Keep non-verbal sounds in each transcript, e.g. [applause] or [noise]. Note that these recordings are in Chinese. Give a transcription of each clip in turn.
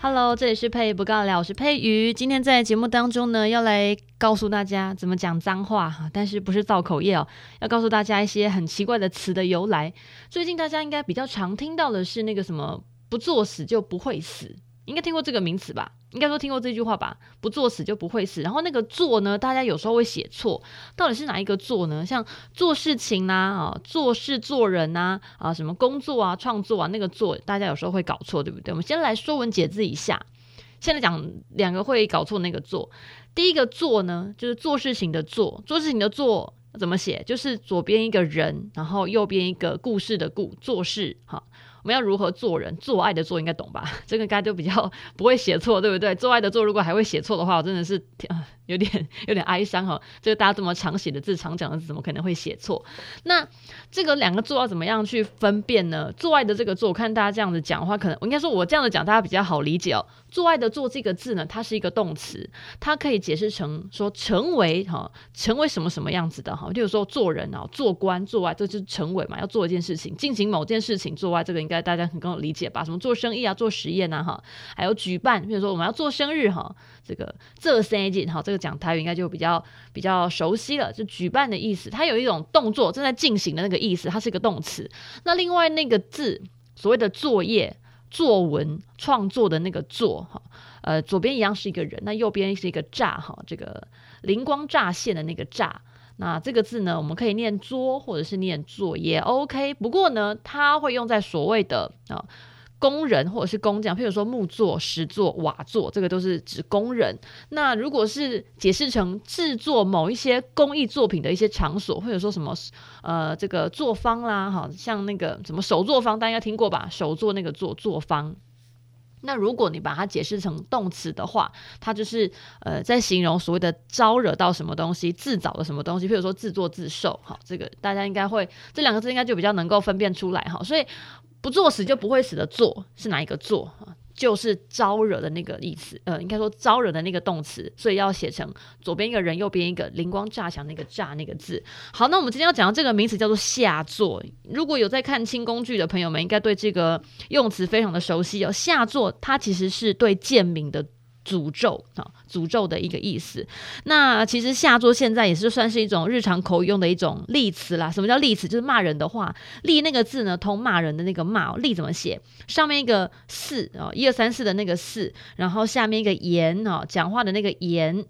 Hello，这里是佩不尬聊，我是佩瑜。今天在节目当中呢，要来告诉大家怎么讲脏话哈，但是不是造口业哦，要告诉大家一些很奇怪的词的由来。最近大家应该比较常听到的是那个什么“不作死就不会死”。应该听过这个名词吧？应该说听过这句话吧？不作死就不会死。然后那个“作”呢，大家有时候会写错，到底是哪一个“作”呢？像做事情呐，啊，做事做人呐，啊，什么工作啊、创作啊，那个“作”大家有时候会搞错，对不对？我们先来说文解字一下。现在讲两个会搞错那个“作”，第一个“做”呢，就是做事情的“做”，做事情的“做”怎么写？就是左边一个人，然后右边一个故事的“故”，做事哈。们要如何做人？做爱的做应该懂吧？[laughs] 这个应该就比较 [laughs] 不会写错，对不对？做爱的做如果还会写错的话，我真的是有点有点哀伤哈。这个大家这么常写的字、常讲的字，怎么可能会写错？那这个两个做要怎么样去分辨呢？做爱的这个做，我看大家这样子讲的话，可能我应该说我这样子讲，大家比较好理解哦。做爱的做这个字呢，它是一个动词，它可以解释成说成为哈，成为什么什么样子的哈。例如说做人啊，做官、做爱，这就是成为嘛，要做一件事情，进行某件事情，做爱，这个应该。大家很够理解吧？什么做生意啊，做实验呐，哈，还有举办，比如说我们要做生日哈，这个这三件哈，这个讲台语应该就比较比较熟悉了，就举办的意思，它有一种动作正在进行的那个意思，它是一个动词。那另外那个字，所谓的作业、作文、创作的那个作哈，呃，左边一样是一个人，那右边是一个乍哈，这个灵光乍现的那个乍。那这个字呢，我们可以念桌或者是念作也 OK。不过呢，它会用在所谓的啊工人或者是工匠，譬如说木作、石作、瓦作，这个都是指工人。那如果是解释成制作某一些工艺作品的一些场所，或者说什么呃这个作坊啦，哈，像那个什么手作坊，大家应该听过吧？手作那个作作坊。那如果你把它解释成动词的话，它就是呃在形容所谓的招惹到什么东西，自找的什么东西，譬如说自作自受，好，这个大家应该会这两个字应该就比较能够分辨出来，哈，所以不作死就不会死的作是哪一个作？就是招惹的那个意思，呃，应该说招惹的那个动词，所以要写成左边一个人，右边一个灵光乍现那个乍那个字。好，那我们今天要讲到这个名词叫做下作。如果有在看清工具的朋友们，应该对这个用词非常的熟悉哦。下作它其实是对贱民的。诅咒啊，诅咒的一个意思。那其实下作现在也是算是一种日常口语用的一种例词啦。什么叫例词？就是骂人的话。例那个字呢，通骂人的那个骂。例怎么写？上面一个四啊，一二三四的那个四，然后下面一个言哦，讲话的那个言，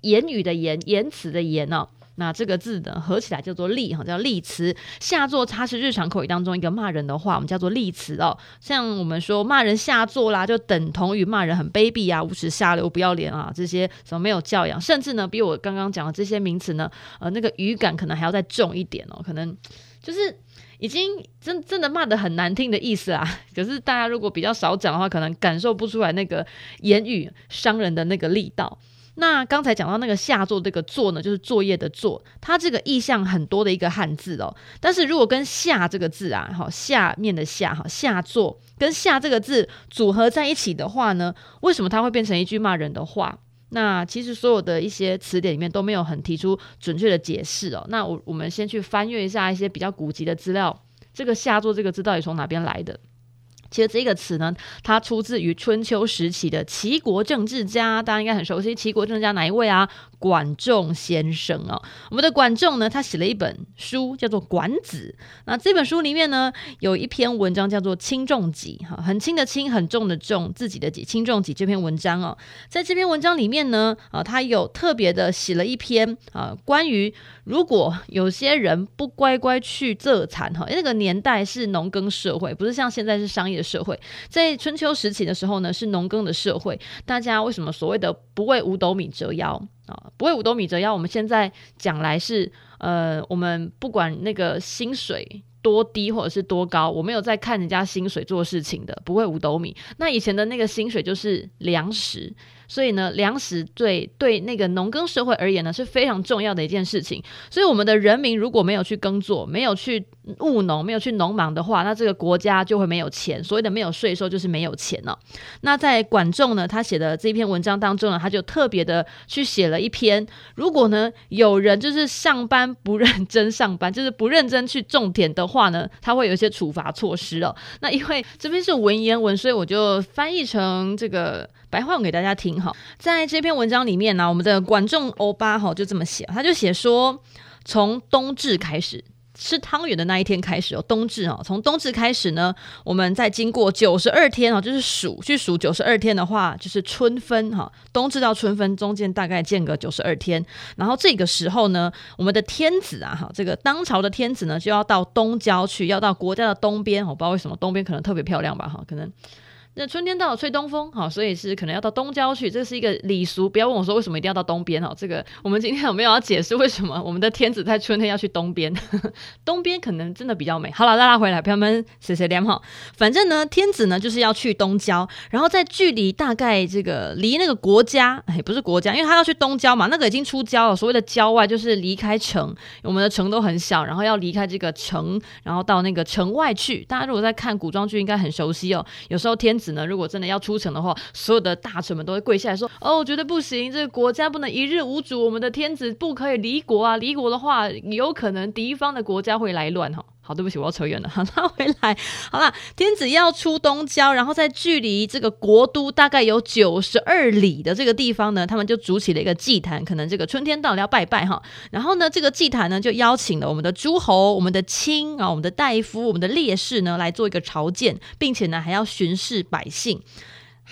言语的言，言辞的言哦。那这个字呢，合起来叫做力哈，叫力词。下作它是日常口语当中一个骂人的话，我们叫做力词哦。像我们说骂人下作啦，就等同于骂人很卑鄙啊、无耻下流、不要脸啊这些什么没有教养，甚至呢比我刚刚讲的这些名词呢，呃，那个语感可能还要再重一点哦，可能就是已经真真的骂得很难听的意思啊。[laughs] 可是大家如果比较少讲的话，可能感受不出来那个言语伤人的那个力道。那刚才讲到那个下作这个作呢，就是作业的作，它这个意象很多的一个汉字哦。但是如果跟下这个字啊，好，下面的下哈，下作跟下这个字组合在一起的话呢，为什么它会变成一句骂人的话？那其实所有的一些词典里面都没有很提出准确的解释哦。那我我们先去翻阅一下一些比较古籍的资料，这个下作这个字到底从哪边来的？其实这个词呢，它出自于春秋时期的齐国政治家，大家应该很熟悉。齐国政治家哪一位啊？管仲先生哦。我们的管仲呢，他写了一本书，叫做《管子》。那这本书里面呢，有一篇文章叫做《轻重己》，哈，很轻的轻，很重的重，自己的己，轻重己这篇文章哦。在这篇文章里面呢，啊，他有特别的写了一篇啊，关于如果有些人不乖乖去做田，哈，那个年代是农耕社会，不是像现在是商业。社会在春秋时期的时候呢，是农耕的社会。大家为什么所谓的不为五斗米折腰啊？不为五斗米折腰，我们现在讲来是呃，我们不管那个薪水多低或者是多高，我没有在看人家薪水做事情的，不为五斗米。那以前的那个薪水就是粮食，所以呢，粮食对对那个农耕社会而言呢是非常重要的一件事情。所以我们的人民如果没有去耕作，没有去务农，没有去农忙的话，那这个国家就会没有钱。所谓的没有税收，就是没有钱了。那在管仲呢，他写的这篇文章当中呢，他就特别的去写了一篇，如果呢有人就是上班不认真上班，就是不认真去种田的话呢，他会有一些处罚措施哦。那因为这边是文言文，所以我就翻译成这个白话文给大家听哈。在这篇文章里面呢，我们的管仲欧巴哈就这么写，他就写说，从冬至开始。吃汤圆的那一天开始哦，冬至哦，从冬至开始呢，我们再经过九十二天哦，就是数去数九十二天的话，就是春分哈，冬至到春分中间大概间隔九十二天，然后这个时候呢，我们的天子啊哈，这个当朝的天子呢就要到东郊去，要到国家的东边，我不知道为什么东边可能特别漂亮吧哈，可能。那春天到了，吹东风，好，所以是可能要到东郊去，这是一个礼俗。不要问我说为什么一定要到东边哦，这个我们今天有没有要解释为什么我们的天子在春天要去东边？[laughs] 东边可能真的比较美。好了，拉拉回来，朋友们，谢谢连哈。反正呢，天子呢就是要去东郊，然后在距离大概这个离那个国家，哎，不是国家，因为他要去东郊嘛，那个已经出郊了。所谓的郊外就是离开城，我们的城都很小，然后要离开这个城，然后到那个城外去。大家如果在看古装剧，应该很熟悉哦。有时候天子呢，如果真的要出城的话，所有的大臣们都会跪下来说：“哦，我觉得不行，这个国家不能一日无主，我们的天子不可以离国啊！离国的话，有可能敌方的国家会来乱哈。”好，对不起，我要扯远了，好，[laughs] 拉回来。好了，天子要出东郊，然后在距离这个国都大概有九十二里的这个地方呢，他们就筑起了一个祭坛，可能这个春天到了要拜拜哈。然后呢，这个祭坛呢就邀请了我们的诸侯、我们的卿啊、我们的大夫、我们的烈士呢来做一个朝见，并且呢还要巡视百姓。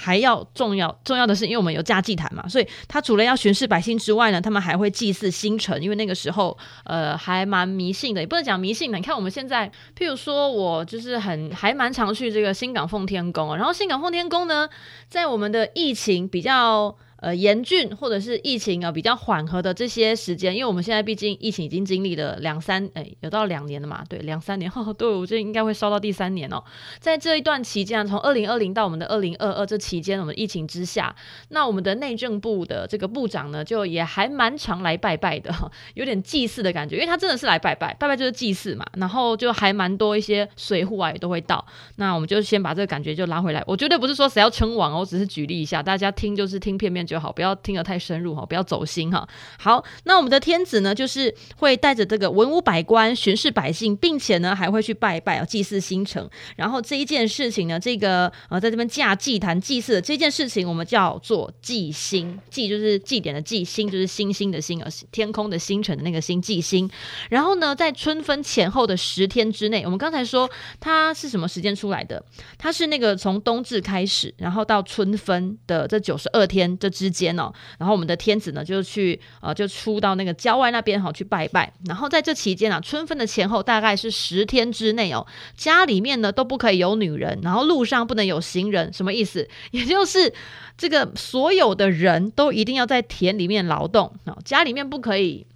还要重要重要的是，因为我们有家祭坛嘛，所以他除了要巡视百姓之外呢，他们还会祭祀星辰，因为那个时候呃还蛮迷信的，也不能讲迷信的。你看我们现在，譬如说我就是很还蛮常去这个新港奉天宫，然后新港奉天宫呢，在我们的疫情比较。呃，严峻或者是疫情啊比较缓和的这些时间，因为我们现在毕竟疫情已经经历了两三，哎，有到两年了嘛，对，两三年，[laughs] 对，我觉得应该会烧到第三年哦。在这一段期间，从二零二零到我们的二零二二这期间，我们疫情之下，那我们的内政部的这个部长呢，就也还蛮常来拜拜的，有点祭祀的感觉，因为他真的是来拜拜，拜拜就是祭祀嘛，然后就还蛮多一些水户啊也都会到。那我们就先把这个感觉就拉回来，我绝对不是说谁要称王哦，我只是举例一下，大家听就是听片面。就好，不要听得太深入哈，不要走心哈。好，那我们的天子呢，就是会带着这个文武百官巡视百姓，并且呢还会去拜拜啊，祭祀星辰。然后这一件事情呢，这个呃在这边架祭坛祭祀的这件事情，我们叫做祭星。祭就是祭典的祭，星就是星星的星，而天空的星辰的那个星，祭星。然后呢，在春分前后的十天之内，我们刚才说它是什么时间出来的？它是那个从冬至开始，然后到春分的这九十二天这。之间哦，然后我们的天子呢就去呃就出到那个郊外那边哈去拜拜，然后在这期间啊，春分的前后大概是十天之内哦，家里面呢都不可以有女人，然后路上不能有行人，什么意思？[laughs] 也就是这个所有的人都一定要在田里面劳动啊，家里面不可以。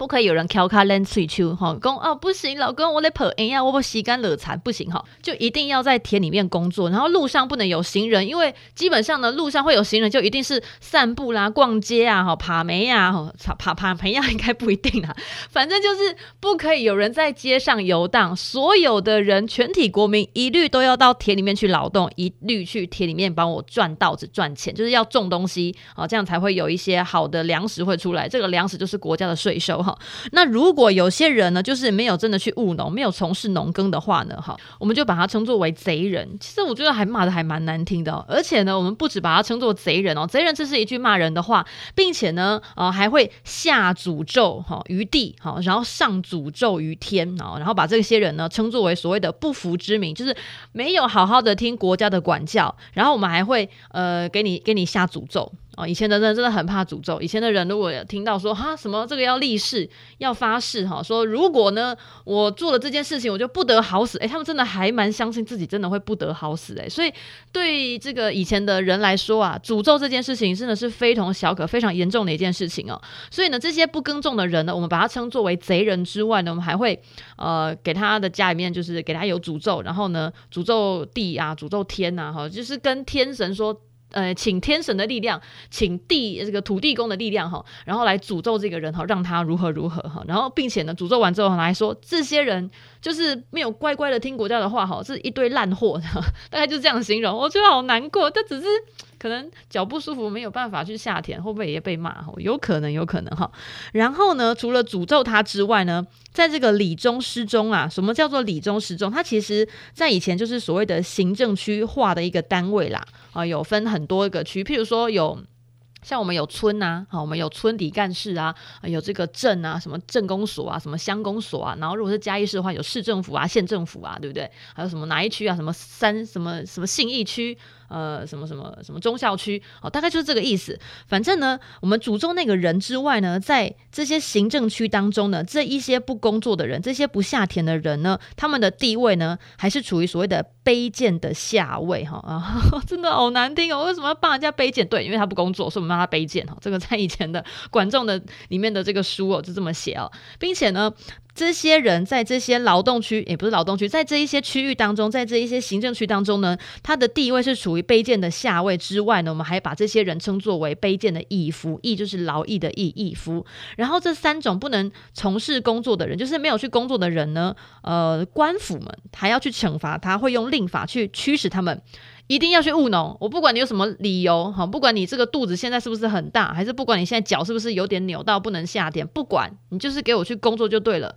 不可以有人敲卡冷水球哈，公哦不行，老公我得跑，哎呀，我不洗干惹残不行哈，就一定要在田里面工作，然后路上不能有行人，因为基本上呢，路上会有行人就一定是散步啦、逛街啊、哈爬梅呀、哈爬爬爬梅呀，应该不一定啊，反正就是不可以有人在街上游荡，所有的人全体国民一律都要到田里面去劳动，一律去田里面帮我赚稻子赚钱，就是要种东西啊，这样才会有一些好的粮食会出来，这个粮食就是国家的税收哈。那如果有些人呢，就是没有真的去务农，没有从事农耕的话呢，哈，我们就把他称作为贼人。其实我觉得还骂得还蛮难听的，而且呢，我们不止把他称作贼人哦，贼人这是一句骂人的话，并且呢，呃，还会下诅咒哈于地，哈，然后上诅咒于天啊，然后把这些人呢称作为所谓的不服之民，就是没有好好的听国家的管教，然后我们还会呃给你给你下诅咒。以前的人真的很怕诅咒。以前的人如果听到说哈什么这个要立誓要发誓哈，说如果呢我做了这件事情，我就不得好死。诶，他们真的还蛮相信自己真的会不得好死诶。所以对这个以前的人来说啊，诅咒这件事情真的是非同小可、非常严重的一件事情哦。所以呢，这些不耕种的人呢，我们把他称作为贼人之外呢，我们还会呃给他的家里面就是给他有诅咒，然后呢诅咒地啊，诅咒天呐，哈，就是跟天神说。呃，请天神的力量，请地这个土地公的力量哈，然后来诅咒这个人哈，让他如何如何哈，然后并且呢，诅咒完之后还说，这些人就是没有乖乖的听国家的话，哈，是一堆烂货，[laughs] 大概就这样形容。我觉得好难过，他只是可能脚不舒服，没有办法去下田，会不会也被骂？有可能，有可能哈。然后呢，除了诅咒他之外呢，在这个里中失踪啊，什么叫做里中失踪？它其实在以前就是所谓的行政区划的一个单位啦，啊，有分很多个区，譬如说有。像我们有村呐、啊，好，我们有村里干事啊，有这个镇啊，什么镇公所啊，什么乡公所啊，然后如果是嘉义市的话，有市政府啊、县政府啊，对不对？还有什么哪一区啊？什么三什么什么信义区？呃，什么什么什么中校区哦，大概就是这个意思。反正呢，我们诅咒那个人之外呢，在这些行政区当中呢，这一些不工作的人，这些不下田的人呢，他们的地位呢，还是处于所谓的卑贱的下位哈啊，[laughs] 真的好难听哦。为什么要帮人家卑贱？对，因为他不工作，所以我们让他卑贱哈。这个在以前的 [laughs] 管仲的里面的这个书哦，就这么写哦，并且呢。这些人在这些劳动区，也不是劳动区，在这一些区域当中，在这一些行政区当中呢，他的地位是处于卑贱的下位之外呢，我们还把这些人称作为卑贱的役夫，役就是劳役的役，役夫。然后这三种不能从事工作的人，就是没有去工作的人呢，呃，官府们还要去惩罚他，会用令法去驱使他们。一定要去务农，我不管你有什么理由，哈，不管你这个肚子现在是不是很大，还是不管你现在脚是不是有点扭到不能下田，不管你就是给我去工作就对了。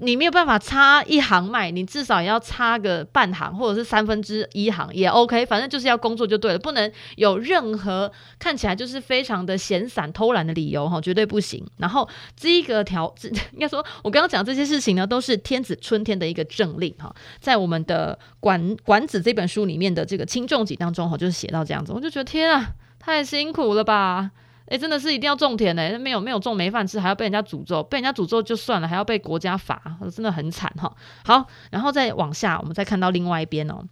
你没有办法插一行麦，你至少也要插个半行或者是三分之一行也 OK，反正就是要工作就对了，不能有任何看起来就是非常的闲散偷懒的理由哈，绝对不行。然后这一个条，[laughs] 应该说我刚刚讲这些事情呢，都是天子春天的一个政令哈，在我们的管管子这本书里面的这个轻重己当中哈，就是写到这样子，我就觉得天啊，太辛苦了吧。哎，真的是一定要种田呢？没有没有种没饭吃，还要被人家诅咒，被人家诅咒就算了，还要被国家罚，真的很惨哈。好，然后再往下，我们再看到另外一边哦，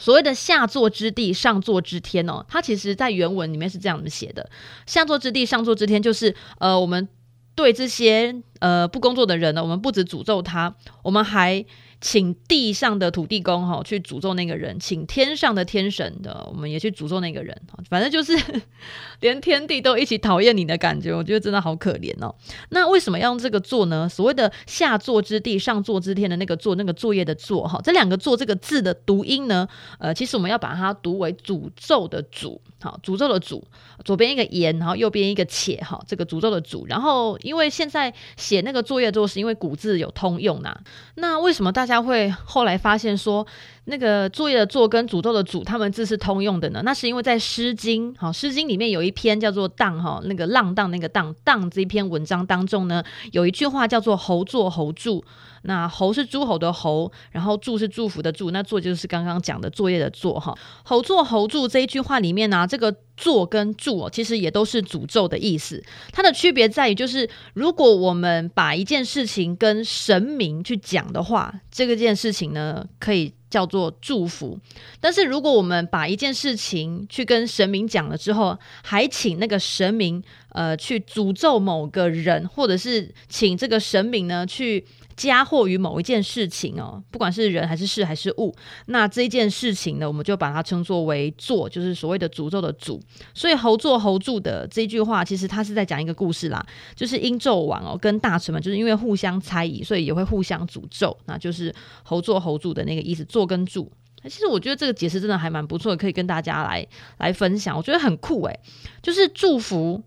所谓的下作之地，上作之天哦，它其实在原文里面是这样子写的：下作之地，上作之天，就是呃，我们对这些呃不工作的人呢，我们不止诅咒他，我们还。请地上的土地公哈去诅咒那个人，请天上的天神的，我们也去诅咒那个人。反正就是 [laughs] 连天地都一起讨厌你的感觉，我觉得真的好可怜哦。那为什么要用这个作呢？所谓的下作之地，上作之天的那个作，那个作业的作哈，这两个作这个字的读音呢，呃，其实我们要把它读为诅咒的诅，好，诅咒的诅，左边一个言，然后右边一个且哈，这个诅咒的诅。然后因为现在写那个作业作是因为古字有通用呐，那为什么大家？他会后来发现说，那个作业的作跟诅咒的诅，他们字是通用的呢。那是因为在《诗经》哈，《诗经》里面有一篇叫做《荡》哈，那个浪荡那个荡荡这一篇文章当中呢，有一句话叫做“侯作侯祝”。那侯是诸侯的侯，然后祝是祝福的祝，那作就是刚刚讲的作业的作哈。侯作侯祝这一句话里面呢、这个做跟祝哦，其实也都是诅咒的意思。它的区别在于，就是如果我们把一件事情跟神明去讲的话，这个件事情呢，可以。叫做祝福，但是如果我们把一件事情去跟神明讲了之后，还请那个神明呃去诅咒某个人，或者是请这个神明呢去。加祸于某一件事情哦，不管是人还是事还是物，那这一件事情呢，我们就把它称作为作，就是所谓的诅咒的诅。所以侯作侯祝的这句话，其实他是在讲一个故事啦，就是殷纣王哦跟大臣们就是因为互相猜疑，所以也会互相诅咒，那就是侯作侯祝的那个意思，作跟祝。其实我觉得这个解释真的还蛮不错的，可以跟大家来来分享，我觉得很酷诶，就是祝福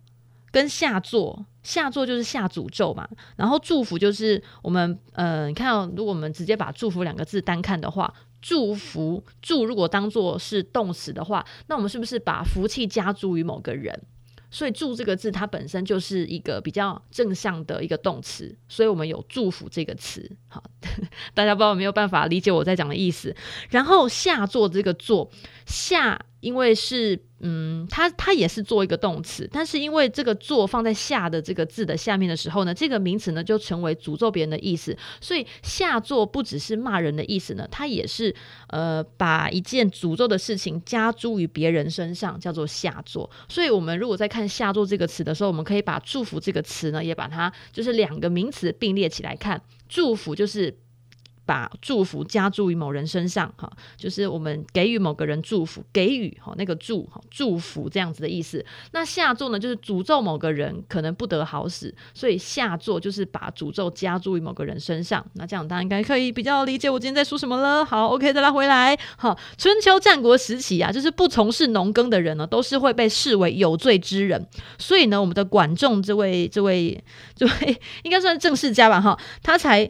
跟下作。下作就是下诅咒嘛，然后祝福就是我们呃，你看，如果我们直接把祝福两个字单看的话，祝福祝如果当做是动词的话，那我们是不是把福气加诸于某个人？所以祝这个字它本身就是一个比较正向的一个动词，所以我们有祝福这个词。好，[laughs] 大家不知道有没有办法理解我在讲的意思？然后下作这个作下。因为是，嗯，它它也是做一个动词，但是因为这个“做”放在“下”的这个字的下面的时候呢，这个名词呢就成为诅咒别人的意思。所以“下作”不只是骂人的意思呢，它也是呃把一件诅咒的事情加诸于别人身上，叫做下作。所以我们如果在看“下作”这个词的时候，我们可以把“祝福”这个词呢，也把它就是两个名词并列起来看，祝福就是。把祝福加注于某人身上，哈，就是我们给予某个人祝福，给予哈那个祝哈祝福这样子的意思。那下作呢，就是诅咒某个人可能不得好死，所以下作就是把诅咒加注于某个人身上。那这样大家应该可以比较理解我今天在说什么了。好，OK，再拉回来。好，春秋战国时期啊，就是不从事农耕的人呢，都是会被视为有罪之人。所以呢，我们的管仲这位这位这位应该算是政治家吧，哈，他才。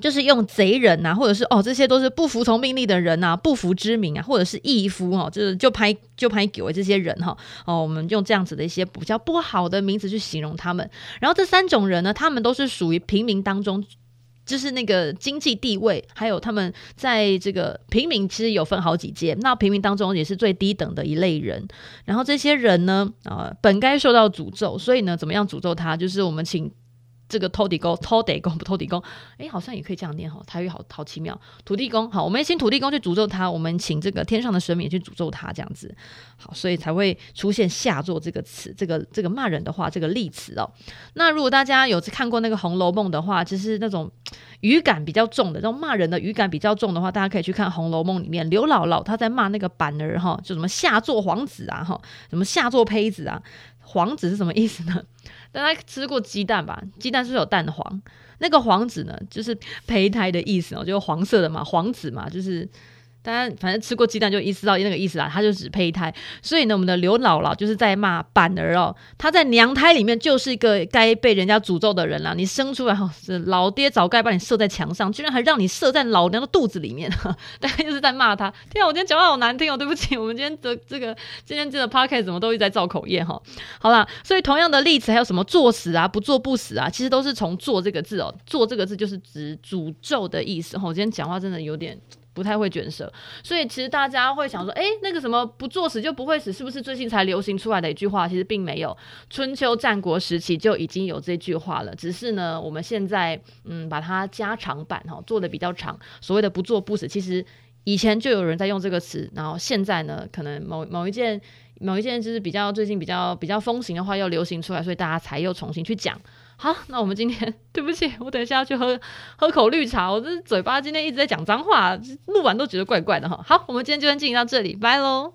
就是用贼人呐、啊，或者是哦，这些都是不服从命令的人呐、啊，不服之民啊，或者是义夫哦，就是就拍就拍给这些人哈哦，我们用这样子的一些比较不好的名词去形容他们。然后这三种人呢，他们都是属于平民当中，就是那个经济地位，还有他们在这个平民其实有分好几阶，那平民当中也是最低等的一类人。然后这些人呢，啊、呃，本该受到诅咒，所以呢，怎么样诅咒他？就是我们请。这个偷地公，偷地公不偷地公，哎，好像也可以这样念哈，台语好好奇妙。土地公，好，我们请土地公去诅咒他，我们请这个天上的神明去诅咒他，这样子，好，所以才会出现下作这个词，这个这个骂人的话，这个例词哦。那如果大家有看过那个《红楼梦》的话，就是那种语感比较重的，那种骂人的语感比较重的话，大家可以去看《红楼梦》里面刘姥姥她在骂那个板儿哈，就什么下作皇子啊哈，什么下作胚子啊，黄子是什么意思呢？[laughs] 大家吃过鸡蛋吧？鸡蛋是不是有蛋黄？那个黄子呢，就是胚胎的意思哦，就是黄色的嘛，黄子嘛，就是。大家反正吃过鸡蛋就意识到那个意思啦，他就指胚胎。所以呢，我们的刘姥姥就是在骂板儿哦，她在娘胎里面就是一个该被人家诅咒的人啦。你生出来后，是老爹早该把你射在墙上，居然还让你射在老娘的肚子里面，[laughs] 大家就是在骂他。天啊，我今天讲话好难听哦，对不起，我们今天的这个今天这个 podcast 怎么都一直在造口业哈。好啦，所以同样的例子还有什么作死啊、不作不死啊，其实都是从“作”这个字哦，“作”这个字就是指诅咒的意思。哈，我今天讲话真的有点。不太会卷舌，所以其实大家会想说，诶，那个什么不作死就不会死，是不是最近才流行出来的一句话？其实并没有，春秋战国时期就已经有这句话了，只是呢，我们现在嗯把它加长版哈，做的比较长。所谓的不作不死，其实以前就有人在用这个词，然后现在呢，可能某某一件某一件就是比较最近比较比较风行的话又流行出来，所以大家才又重新去讲。好，那我们今天对不起，我等一下要去喝喝口绿茶。我这嘴巴今天一直在讲脏话，录完都觉得怪怪的哈。好，我们今天就先进行到这里，拜喽。